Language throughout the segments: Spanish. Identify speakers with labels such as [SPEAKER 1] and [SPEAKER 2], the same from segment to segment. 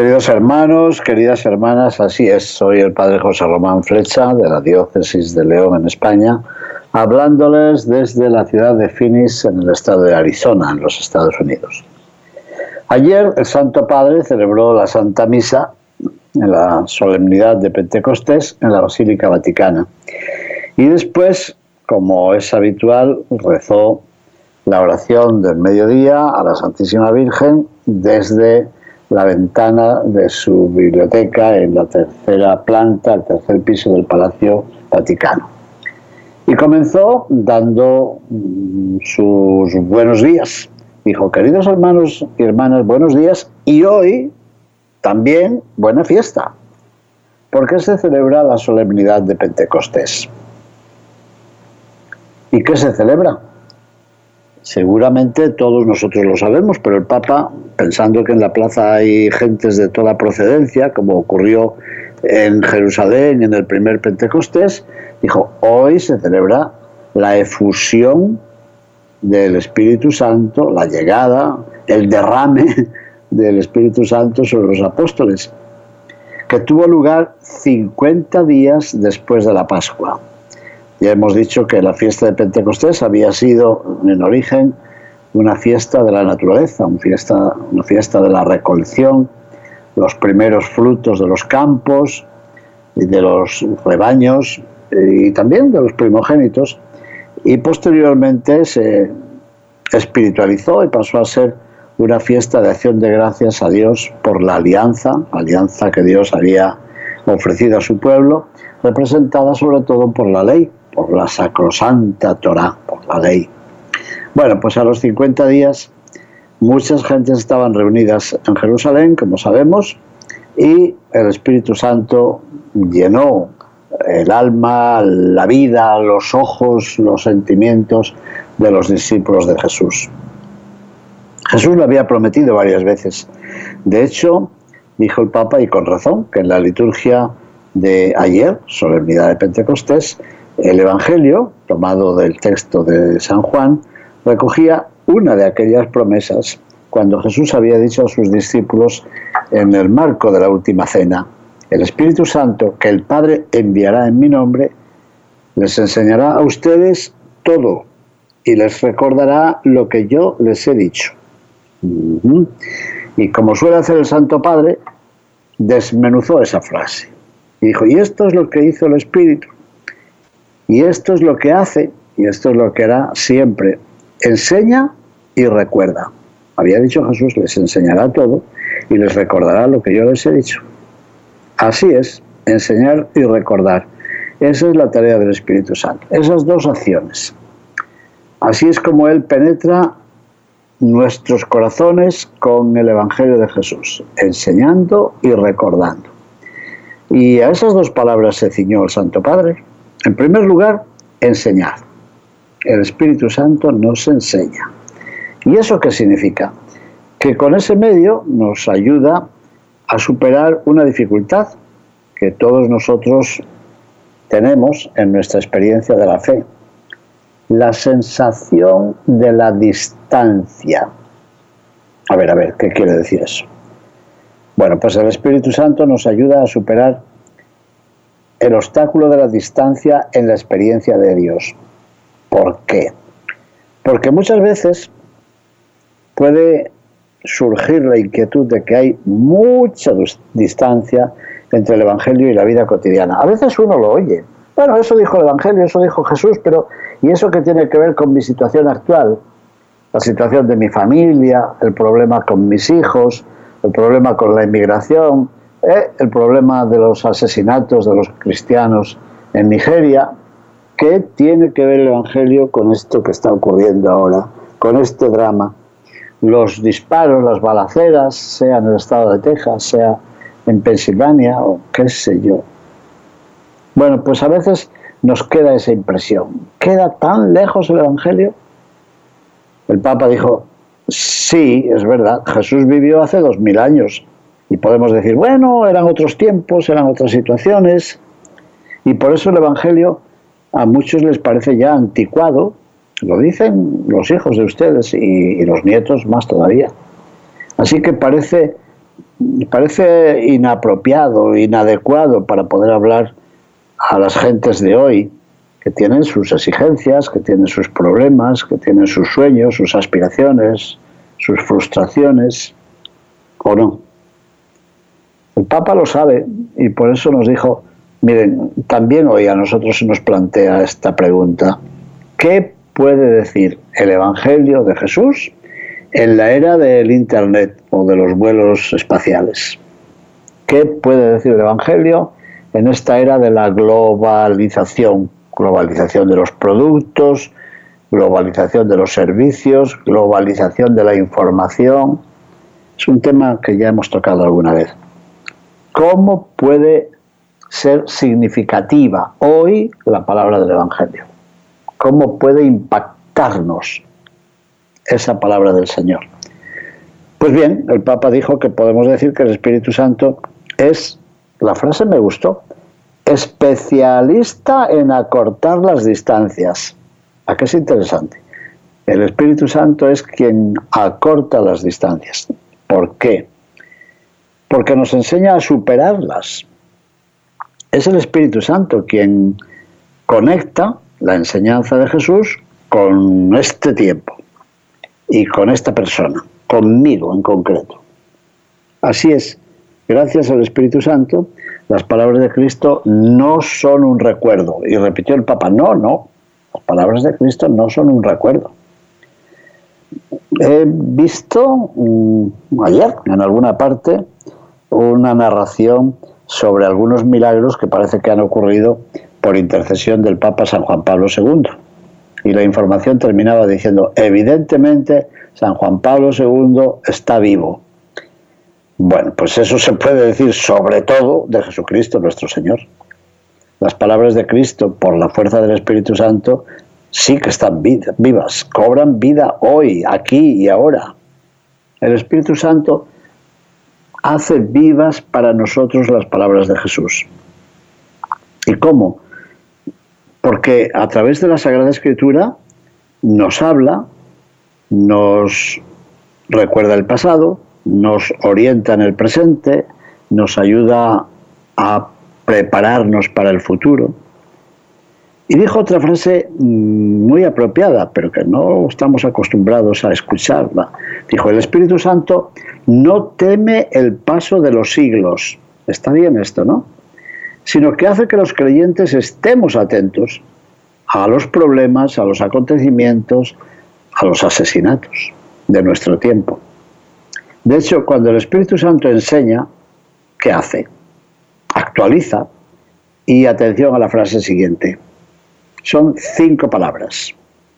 [SPEAKER 1] Queridos hermanos, queridas hermanas, así es, soy el Padre José Román Flecha de la Diócesis de León en España, hablándoles desde la ciudad de Phoenix en el estado de Arizona, en los Estados Unidos. Ayer el Santo Padre celebró la Santa Misa en la solemnidad de Pentecostés en la Basílica Vaticana y después, como es habitual, rezó la oración del mediodía a la Santísima Virgen desde la ventana de su biblioteca en la tercera planta, el tercer piso del Palacio Vaticano. Y comenzó dando mm, sus buenos días. Dijo, queridos hermanos y hermanas, buenos días. Y hoy también buena fiesta. porque se celebra la solemnidad de Pentecostés? ¿Y qué se celebra? Seguramente todos nosotros lo sabemos, pero el Papa, pensando que en la plaza hay gentes de toda procedencia, como ocurrió en Jerusalén en el primer Pentecostés, dijo, hoy se celebra la efusión del Espíritu Santo, la llegada, el derrame del Espíritu Santo sobre los apóstoles, que tuvo lugar 50 días después de la Pascua. Ya hemos dicho que la fiesta de Pentecostés había sido en origen una fiesta de la naturaleza, una fiesta, una fiesta de la recolección, los primeros frutos de los campos y de los rebaños y también de los primogénitos. Y posteriormente se espiritualizó y pasó a ser una fiesta de acción de gracias a Dios por la alianza, alianza que Dios había ofrecido a su pueblo, representada sobre todo por la ley, por la sacrosanta Torah, por la ley. Bueno, pues a los 50 días muchas gentes estaban reunidas en Jerusalén, como sabemos, y el Espíritu Santo llenó el alma, la vida, los ojos, los sentimientos de los discípulos de Jesús. Jesús lo había prometido varias veces. De hecho, dijo el Papa, y con razón, que en la liturgia de ayer, solemnidad de Pentecostés, el Evangelio, tomado del texto de San Juan, recogía una de aquellas promesas cuando Jesús había dicho a sus discípulos en el marco de la última cena, el Espíritu Santo que el Padre enviará en mi nombre, les enseñará a ustedes todo y les recordará lo que yo les he dicho. Y como suele hacer el Santo Padre, desmenuzó esa frase. Y dijo, y esto es lo que hizo el Espíritu. Y esto es lo que hace, y esto es lo que hará siempre. Enseña y recuerda. Había dicho Jesús, les enseñará todo y les recordará lo que yo les he dicho. Así es, enseñar y recordar. Esa es la tarea del Espíritu Santo. Esas dos acciones. Así es como Él penetra nuestros corazones con el Evangelio de Jesús, enseñando y recordando. Y a esas dos palabras se ciñó el Santo Padre. En primer lugar, enseñar. El Espíritu Santo nos enseña. ¿Y eso qué significa? Que con ese medio nos ayuda a superar una dificultad que todos nosotros tenemos en nuestra experiencia de la fe. La sensación de la distancia. A ver, a ver, ¿qué quiere decir eso? Bueno, pues el Espíritu Santo nos ayuda a superar el obstáculo de la distancia en la experiencia de Dios. ¿Por qué? Porque muchas veces puede surgir la inquietud de que hay mucha distancia entre el Evangelio y la vida cotidiana. A veces uno lo oye. Bueno, eso dijo el Evangelio, eso dijo Jesús, pero ¿y eso qué tiene que ver con mi situación actual? La situación de mi familia, el problema con mis hijos, el problema con la inmigración, ¿eh? el problema de los asesinatos de los cristianos en Nigeria. ¿Qué tiene que ver el Evangelio con esto que está ocurriendo ahora, con este drama? los disparos, las balaceras, sea en el estado de Texas, sea en Pensilvania o qué sé yo. Bueno, pues a veces nos queda esa impresión. ¿Queda tan lejos el Evangelio? El Papa dijo, sí, es verdad, Jesús vivió hace dos mil años y podemos decir, bueno, eran otros tiempos, eran otras situaciones y por eso el Evangelio a muchos les parece ya anticuado, lo dicen los hijos de ustedes y, los nietos más todavía. Así que parece, parece inapropiado, inadecuado para poder hablar a las gentes de hoy que tienen sus exigencias, que tienen sus problemas, que tienen sus sueños, sus aspiraciones, sus frustraciones, o no. El Papa lo sabe y por eso nos dijo, miren, también hoy a nosotros se nos plantea esta pregunta, ¿qué puede decir el Evangelio de Jesús en la era del Internet o de los vuelos espaciales? ¿Qué puede decir el Evangelio en esta era de la globalización? Globalización de los productos, globalización de los servicios, globalización de la información. Es un tema que ya hemos tocado alguna vez. ¿Cómo puede ser significativa hoy la palabra del Evangelio? cómo puede impactarnos esa palabra del Señor. Pues bien, el Papa dijo que podemos decir que el Espíritu Santo es, la frase me gustó, especialista en acortar las distancias. ¿A qué es interesante? El Espíritu Santo es quien acorta las distancias. ¿Por qué? Porque nos enseña a superarlas. Es el Espíritu Santo quien conecta la enseñanza de Jesús con este tiempo y con esta persona, conmigo en concreto. Así es, gracias al Espíritu Santo, las palabras de Cristo no son un recuerdo. Y repitió el Papa, no, no, las palabras de Cristo no son un recuerdo. He visto mm, ayer en alguna parte una narración sobre algunos milagros que parece que han ocurrido por intercesión del Papa San Juan Pablo II. Y la información terminaba diciendo, evidentemente San Juan Pablo II está vivo. Bueno, pues eso se puede decir sobre todo de Jesucristo nuestro Señor. Las palabras de Cristo, por la fuerza del Espíritu Santo, sí que están vivas, cobran vida hoy, aquí y ahora. El Espíritu Santo hace vivas para nosotros las palabras de Jesús. ¿Y cómo? porque a través de la Sagrada Escritura nos habla, nos recuerda el pasado, nos orienta en el presente, nos ayuda a prepararnos para el futuro. Y dijo otra frase mm, muy apropiada, pero que no estamos acostumbrados a escucharla. Dijo, el Espíritu Santo no teme el paso de los siglos. Está bien esto, ¿no? sino que hace que los creyentes estemos atentos a los problemas, a los acontecimientos, a los asesinatos de nuestro tiempo. De hecho, cuando el Espíritu Santo enseña, ¿qué hace? Actualiza y atención a la frase siguiente. Son cinco palabras.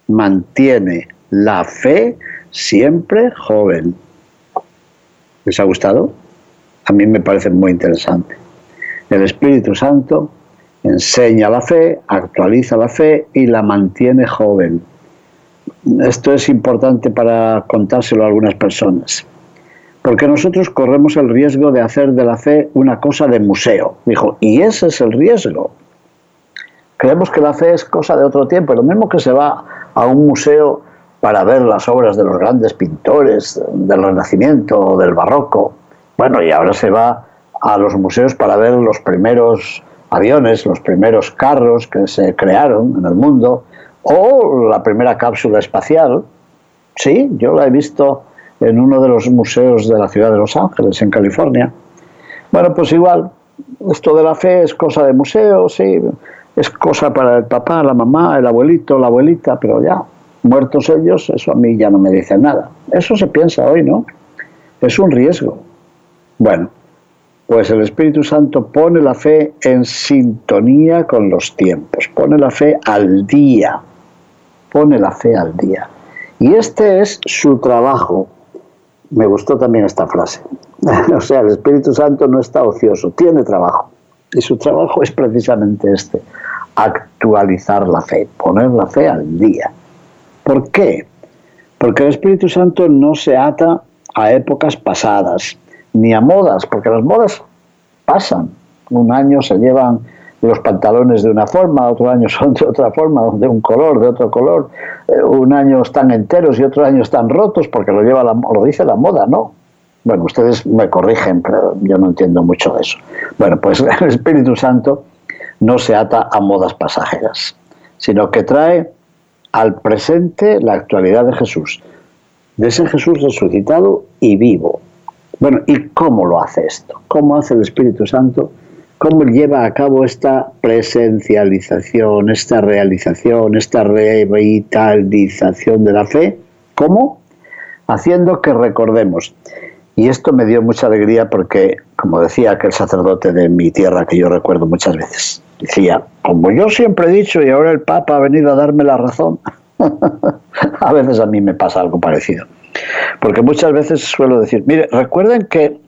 [SPEAKER 1] Mantiene la fe siempre joven. ¿Les ha gustado? A mí me parece muy interesante. El Espíritu Santo enseña la fe, actualiza la fe y la mantiene joven. Esto es importante para contárselo a algunas personas, porque nosotros corremos el riesgo de hacer de la fe una cosa de museo. Dijo, y ese es el riesgo. Creemos que la fe es cosa de otro tiempo, lo mismo que se va a un museo para ver las obras de los grandes pintores del Renacimiento o del Barroco. Bueno, y ahora se va a los museos para ver los primeros aviones, los primeros carros que se crearon en el mundo, o la primera cápsula espacial. Sí, yo la he visto en uno de los museos de la ciudad de Los Ángeles, en California. Bueno, pues igual, esto de la fe es cosa de museo, sí, es cosa para el papá, la mamá, el abuelito, la abuelita, pero ya, muertos ellos, eso a mí ya no me dice nada. Eso se piensa hoy, ¿no? Es un riesgo. Bueno, pues el Espíritu Santo pone la fe en sintonía con los tiempos, pone la fe al día, pone la fe al día. Y este es su trabajo, me gustó también esta frase. o sea, el Espíritu Santo no está ocioso, tiene trabajo. Y su trabajo es precisamente este, actualizar la fe, poner la fe al día. ¿Por qué? Porque el Espíritu Santo no se ata a épocas pasadas, ni a modas, porque las modas pasan. Un año se llevan los pantalones de una forma, otro año son de otra forma, de un color, de otro color. Eh, un año están enteros y otro año están rotos porque lo, lleva lo dice la moda, ¿no? Bueno, ustedes me corrigen, pero yo no entiendo mucho de eso. Bueno, pues el Espíritu Santo no se ata a modas pasajeras, sino que trae al presente la actualidad de Jesús, de ese Jesús resucitado y vivo. Bueno, ¿y cómo lo hace esto? ¿Cómo hace el Espíritu Santo? ¿Cómo lleva a cabo esta presencialización, esta realización, esta revitalización de la fe? ¿Cómo? Haciendo que recordemos. Y esto me dio mucha alegría porque, como decía aquel sacerdote de mi tierra que yo recuerdo muchas veces, decía, como yo siempre he dicho y ahora el Papa ha venido a darme la razón, a veces a mí me pasa algo parecido. Porque muchas veces suelo decir, mire, recuerden que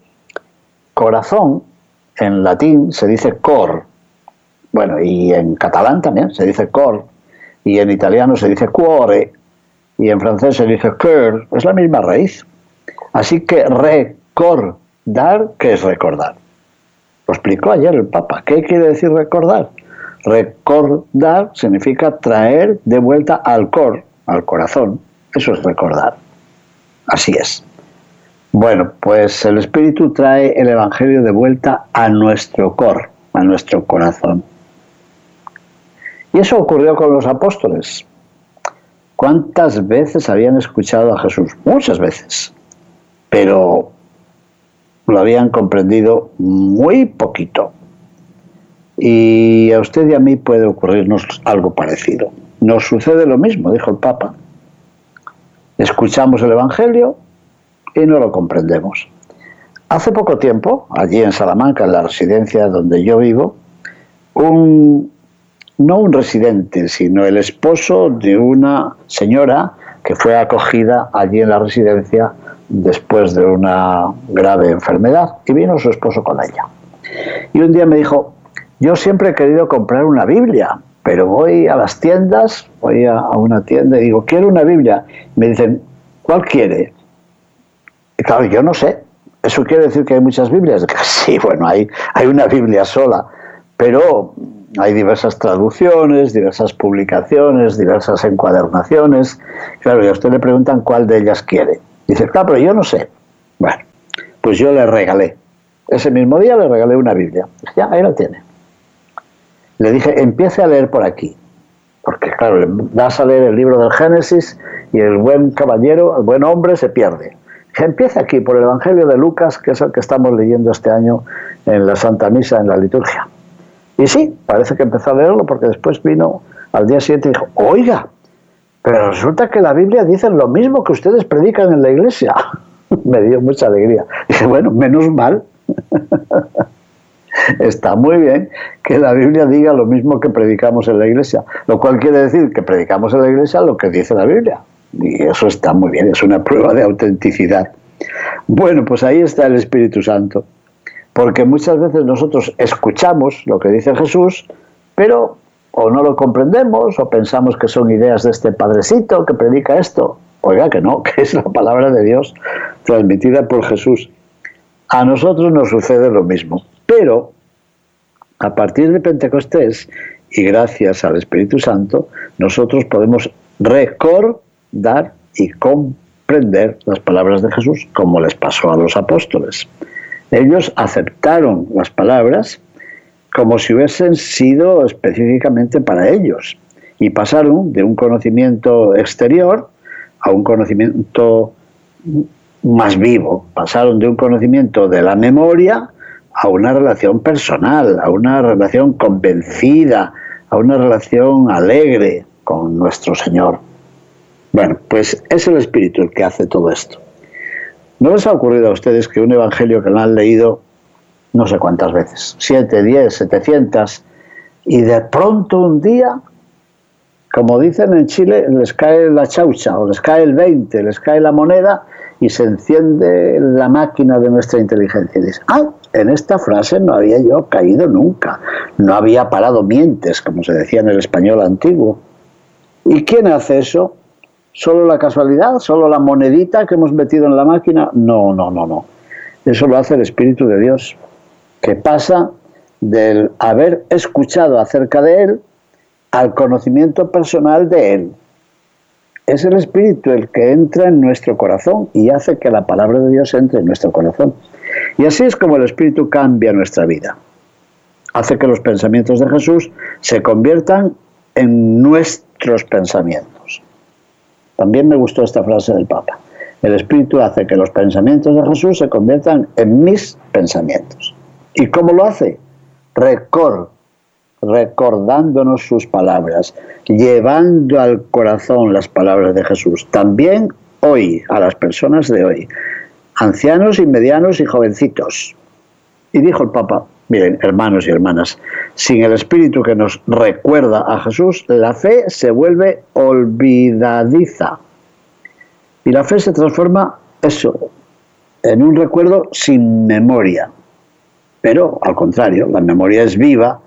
[SPEAKER 1] corazón en latín se dice cor, bueno, y en catalán también se dice cor, y en italiano se dice cuore, y en francés se dice cœur, es la misma raíz. Así que recordar, ¿qué es recordar? Lo explicó ayer el Papa. ¿Qué quiere decir recordar? Recordar significa traer de vuelta al cor, al corazón. Eso es recordar. Así es. Bueno, pues el Espíritu trae el Evangelio de vuelta a nuestro cor, a nuestro corazón. Y eso ocurrió con los apóstoles. ¿Cuántas veces habían escuchado a Jesús? Muchas veces. Pero lo habían comprendido muy poquito. Y a usted y a mí puede ocurrirnos algo parecido. Nos sucede lo mismo, dijo el Papa. Escuchamos el Evangelio, y no lo comprendemos. Hace poco tiempo, allí en Salamanca, en la residencia donde yo vivo, un, no un residente, sino el esposo de una señora que fue acogida allí en la residencia después de una grave enfermedad y vino su esposo con ella. Y un día me dijo, yo siempre he querido comprar una Biblia, pero voy a las tiendas, voy a, una tienda y digo, quiero una Biblia. me dicen, ¿cuál quiere? claro, yo no sé. ¿Eso quiere decir que hay muchas Biblias? Sí, bueno, hay, hay una Biblia sola, pero hay diversas traducciones, diversas publicaciones, diversas encuadernaciones. Claro, y a usted le preguntan cuál de ellas quiere. Dice, claro, pero yo no sé. Bueno, pues yo le regalé. Ese mismo día le regalé una Biblia. Ya, ahí la tiene. Le dije, empiece a leer por aquí. Porque, claro, le a leer el libro del Génesis y el buen caballero, el buen hombre, se pierde. Empieza aquí por el Evangelio de Lucas, que es el que estamos leyendo este año en la Santa Misa, en la liturgia. Y sí, parece que empezó a leerlo porque después vino al día siguiente y dijo, oiga, pero resulta que la Biblia dice lo mismo que ustedes predican en la iglesia. Me dio mucha alegría. Dije, bueno, menos mal. Está muy bien que la Biblia diga lo mismo que predicamos en la iglesia, lo cual quiere decir que predicamos en la iglesia lo que dice la Biblia. Y eso está muy bien, es una prueba de autenticidad. Bueno, pues ahí está el Espíritu Santo. Porque muchas veces nosotros escuchamos lo que dice Jesús, pero o no lo comprendemos o pensamos que son ideas de este padrecito que predica esto. Oiga, que no, que es la palabra de Dios transmitida por Jesús. A nosotros nos sucede lo mismo. Pero a partir de Pentecostés y gracias al Espíritu Santo, nosotros podemos recordar dar y comprender las palabras de Jesús, como les pasó a los apóstoles. Ellos aceptaron las palabras como si hubiesen sido específicamente para ellos y pasaron de un conocimiento exterior a un conocimiento más vivo, pasaron de un conocimiento de la memoria a una relación personal, a una relación convencida, a una relación alegre con nuestro Señor. Bueno, pues es el Espíritu el que hace todo esto. ¿No les ha ocurrido a ustedes que un evangelio que lo han leído no sé cuántas veces, siete, diez, setecientas, y de pronto un día, como dicen en Chile, les cae la chaucha o les cae el 20, les cae la moneda y se enciende la máquina de nuestra inteligencia y dice, ah, en esta frase no había yo caído nunca, no había parado mientes, como se decía en el español antiguo. ¿Y quién hace eso? ¿Solo la casualidad? ¿Solo la monedita que hemos metido en la máquina? No, no, no, no. Eso lo hace el Espíritu de Dios, que pasa del haber escuchado acerca de Él al conocimiento personal de Él. Es el Espíritu el que entra en nuestro corazón y hace que la palabra de Dios entre en nuestro corazón. Y así es como el Espíritu cambia nuestra vida. Hace que los pensamientos de Jesús se conviertan en nuestros pensamientos. También me gustó esta frase del Papa. El Espíritu hace que los pensamientos de Jesús se conviertan en mis pensamientos. ¿Y cómo lo hace? Record, recordándonos sus palabras, llevando al corazón las palabras de Jesús. También hoy, a las personas de hoy, ancianos y medianos y jovencitos. Y dijo el Papa, miren, hermanos y hermanas, sin el Espíritu que nos recuerda a Jesús, la fe se vuelve olvidadiza. Y la fe se transforma, eso, en un recuerdo sin memoria. Pero al contrario, la memoria es viva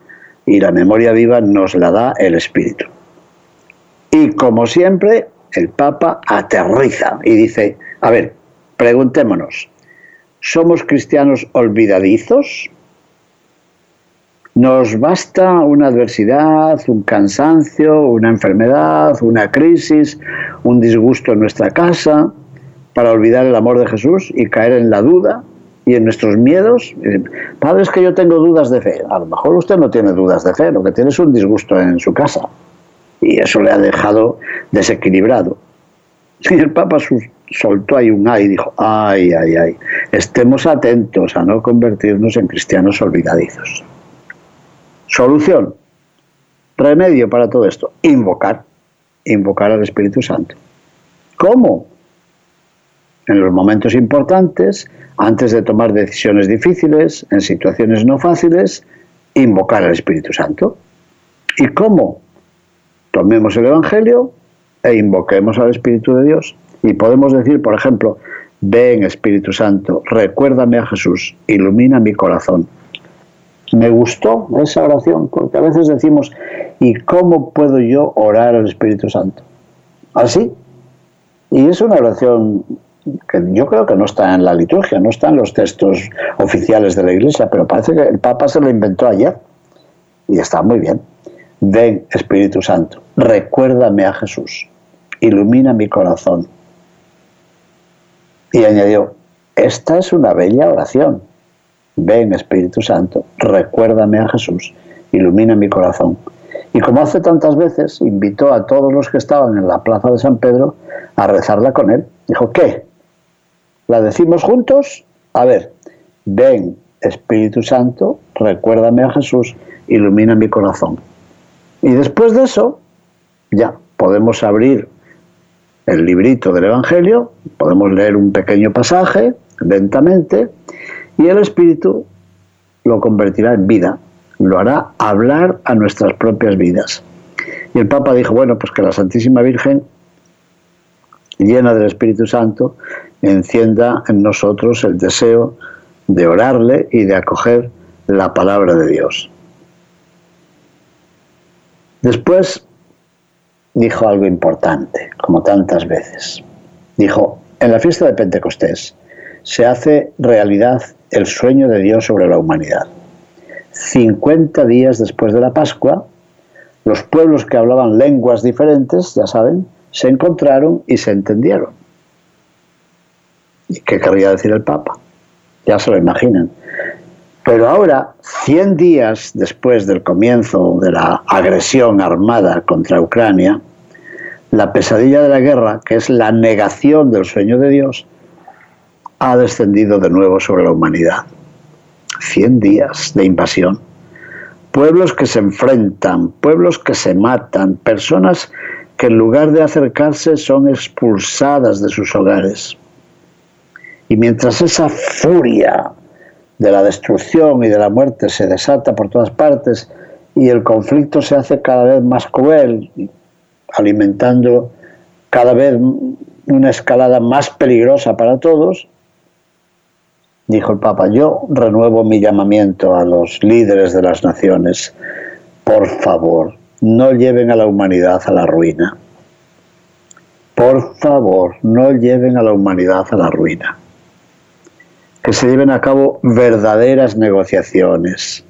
[SPEAKER 1] y la memoria viva nos la da el Espíritu. Y como siempre, el Papa aterriza y dice, a ver, preguntémonos, ¿somos cristianos olvidadizos? ¿Nos basta una adversidad, un cansancio, una enfermedad, una crisis, un disgusto en nuestra casa para olvidar el amor de Jesús y caer en la duda, y en nuestros miedos. Padre, es que yo tengo dudas de fe. A lo mejor usted no tiene dudas de fe, lo que tiene es un disgusto en su casa. Y eso le ha dejado desequilibrado. Y el Papa soltó ahí un ay y dijo, ay, ay, ay, estemos atentos a no convertirnos en cristianos olvidadizos. Solución, remedio para todo esto, invocar, invocar al Espíritu Santo. ¿Cómo? En los momentos importantes, antes de tomar decisiones difíciles, en situaciones no fáciles, invocar al Espíritu Santo. ¿Y cómo? Tomemos el Evangelio e invoquemos al Espíritu de Dios. Y podemos decir, por ejemplo, ven Espíritu Santo, recuérdame a Jesús, ilumina mi corazón. Me gustó esa oración, porque a veces decimos, ¿y cómo puedo yo orar al Espíritu Santo? Así. Y es una oración que yo creo que no está en la liturgia, no está en los textos oficiales de la Iglesia, pero parece que el Papa se lo inventó ayer y está muy bien. Ven, Espíritu Santo, recuérdame a Jesús, ilumina mi corazón. Y añadió, esta es una bella oración. Ven, Espíritu Santo, recuérdame a Jesús, ilumina mi corazón. Y como hace tantas veces, invitó a todos los que estaban en la plaza de San Pedro a rezarla con él. Dijo, ¿qué? ¿La decimos juntos? A ver, ven Espíritu Santo, recuérdame a Jesús, ilumina mi corazón. Y después de eso, ya podemos abrir el librito del Evangelio, podemos leer un pequeño pasaje lentamente y el Espíritu lo convertirá en vida, lo hará hablar a nuestras propias vidas. Y el Papa dijo, bueno, pues que la Santísima Virgen, llena del Espíritu Santo, encienda en nosotros el deseo de orarle y de acoger la palabra de Dios. Después dijo algo importante, como tantas veces. Dijo, en la fiesta de Pentecostés se hace realidad el sueño de Dios sobre la humanidad. 50 días después de la Pascua, los pueblos que hablaban lenguas diferentes, ya saben, se encontraron y se entendieron. ¿Y qué querría decir el Papa? Ya se lo imaginan. Pero ahora, 100 días después del comienzo de la agresión armada contra Ucrania, la pesadilla de la guerra, que es la negación del sueño de Dios, ha descendido de nuevo sobre la humanidad. 100 días de invasión. Pueblos que se enfrentan, pueblos que se matan, personas que en lugar de acercarse son expulsadas de sus hogares. Y mientras esa furia de la destrucción y de la muerte se desata por todas partes y el conflicto se hace cada vez más cruel, alimentando cada vez una escalada más peligrosa para todos, dijo el Papa, yo renuevo mi llamamiento a los líderes de las naciones, por favor, no lleven a la humanidad a la ruina. Por favor, no lleven a la humanidad a la ruina. Que se lleven a cabo verdaderas negociaciones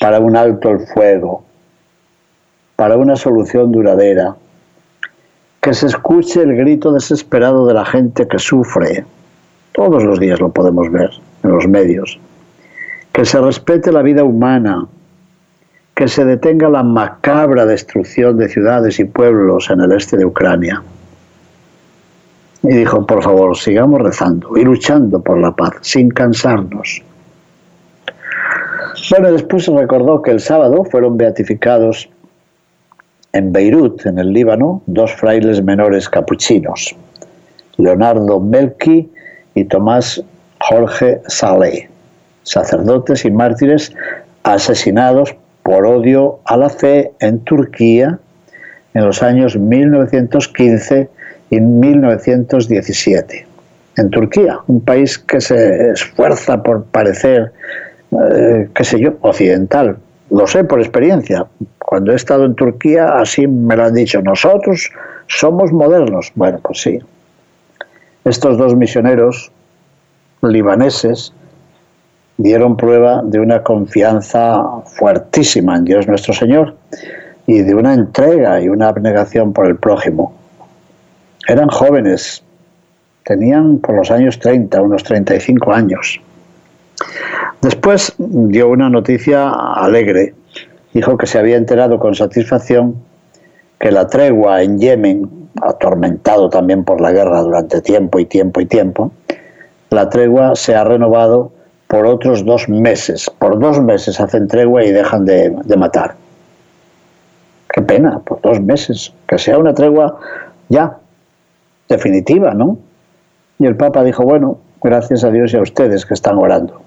[SPEAKER 1] para un alto el fuego, para una solución duradera, que se escuche el grito desesperado de la gente que sufre. Todos los días lo podemos ver en los medios. Que se respete la vida humana, que se detenga la macabra destrucción de ciudades y pueblos en el este de Ucrania. Y dijo, por favor, sigamos rezando y luchando por la paz, sin cansarnos. Bueno, después recordó que el sábado fueron beatificados en Beirut, en el Líbano, dos frailes menores capuchinos, Leonardo Melki y Tomás Jorge Saleh, sacerdotes y mártires asesinados por odio a la fe en Turquía en los años 1915 y 1917. En Turquía, un país que se esfuerza por parecer, eh, qué sé yo, occidental. Lo sé por experiencia, cuando he estado en Turquía, así me lo han dicho, nosotros somos modernos. Bueno, pues sí. Estos dos misioneros libaneses dieron prueba de una confianza fuertísima en Dios nuestro Señor y de una entrega y una abnegación por el prójimo. Eran jóvenes, tenían por los años 30, unos 35 años. Después dio una noticia alegre dijo que se había enterado con satisfacción que la tregua en Yemen, atormentado también por la guerra durante tiempo y tiempo y tiempo, la tregua se ha renovado por otros dos meses. Por dos meses hacen tregua y dejan de, de matar. Qué pena, por dos meses. Que sea una tregua ya, definitiva, ¿no? Y el Papa dijo, bueno, gracias a Dios y a ustedes que están orando.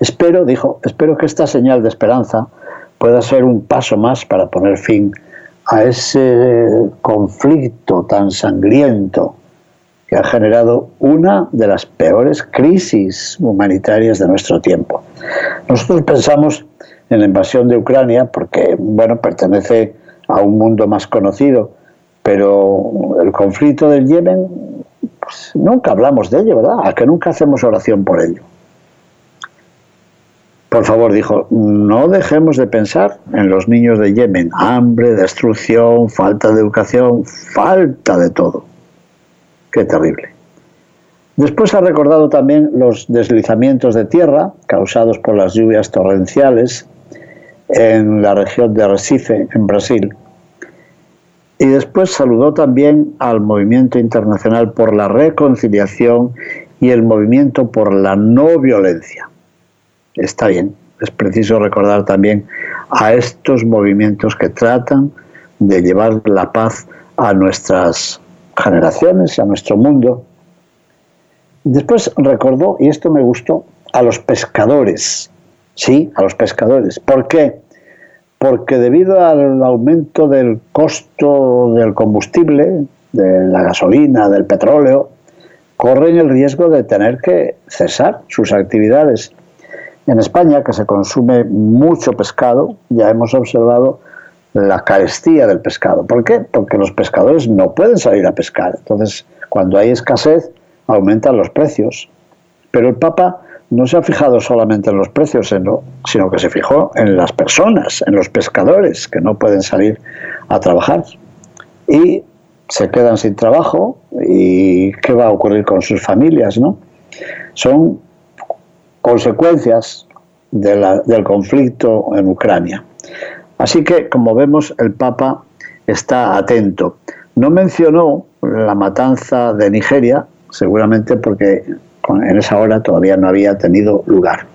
[SPEAKER 1] Espero, dijo, espero que esta señal de esperanza pueda ser un paso más para poner fin a ese conflicto tan sangriento que ha generado una de las peores crisis humanitarias de nuestro tiempo. Nosotros pensamos en la invasión de Ucrania porque, bueno, pertenece a un mundo más conocido, pero el conflicto del Yemen, pues, nunca hablamos de ello, ¿verdad? A que nunca hacemos oración por ello. Por favor, dijo, no dejemos de pensar en los niños de Yemen. Hambre, destrucción, falta de educación, falta de todo. Qué terrible. Después ha recordado también los deslizamientos de tierra causados por las lluvias torrenciales en la región de Recife, en Brasil. Y después saludó también al movimiento internacional por la reconciliación y el movimiento por la no violencia está bien. Es preciso recordar también a estos movimientos que tratan de llevar la paz a nuestras generaciones, a nuestro mundo. Después recordó, y esto me gustó, a los pescadores. Sí, a los pescadores. ¿Por qué? Porque debido al aumento del costo del combustible, de la gasolina, del petróleo, corren el riesgo de tener que cesar sus actividades en España, que se consume mucho pescado, ya hemos observado la carestía del pescado. ¿Por qué? Porque los pescadores no pueden salir a pescar. Entonces, cuando hay escasez, aumentan los precios. Pero el Papa no se ha fijado solamente en los precios, sino que se fijó en las personas, en los pescadores que no pueden salir a trabajar. Y se quedan sin trabajo y qué va a ocurrir con sus familias, ¿no? Son consecuencias del conflicto en Ucrania. Así que, como vemos, el Papa está atento. No mencionó la matanza de Nigeria, seguramente porque en esa hora todavía no había tenido lugar.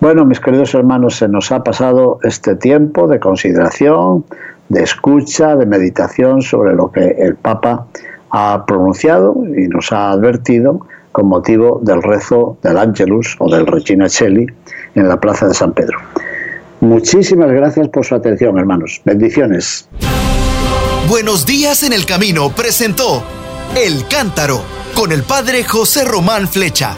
[SPEAKER 1] Bueno, mis queridos hermanos, se nos ha pasado este tiempo de consideración, de escucha, de meditación sobre lo que el Papa ha pronunciado y nos ha advertido con motivo del rezo del Angelus o del Regina Cheli en la Plaza de San Pedro. Muchísimas gracias por su atención, hermanos. Bendiciones.
[SPEAKER 2] Buenos días en el camino presentó El Cántaro con el padre José Román Flecha.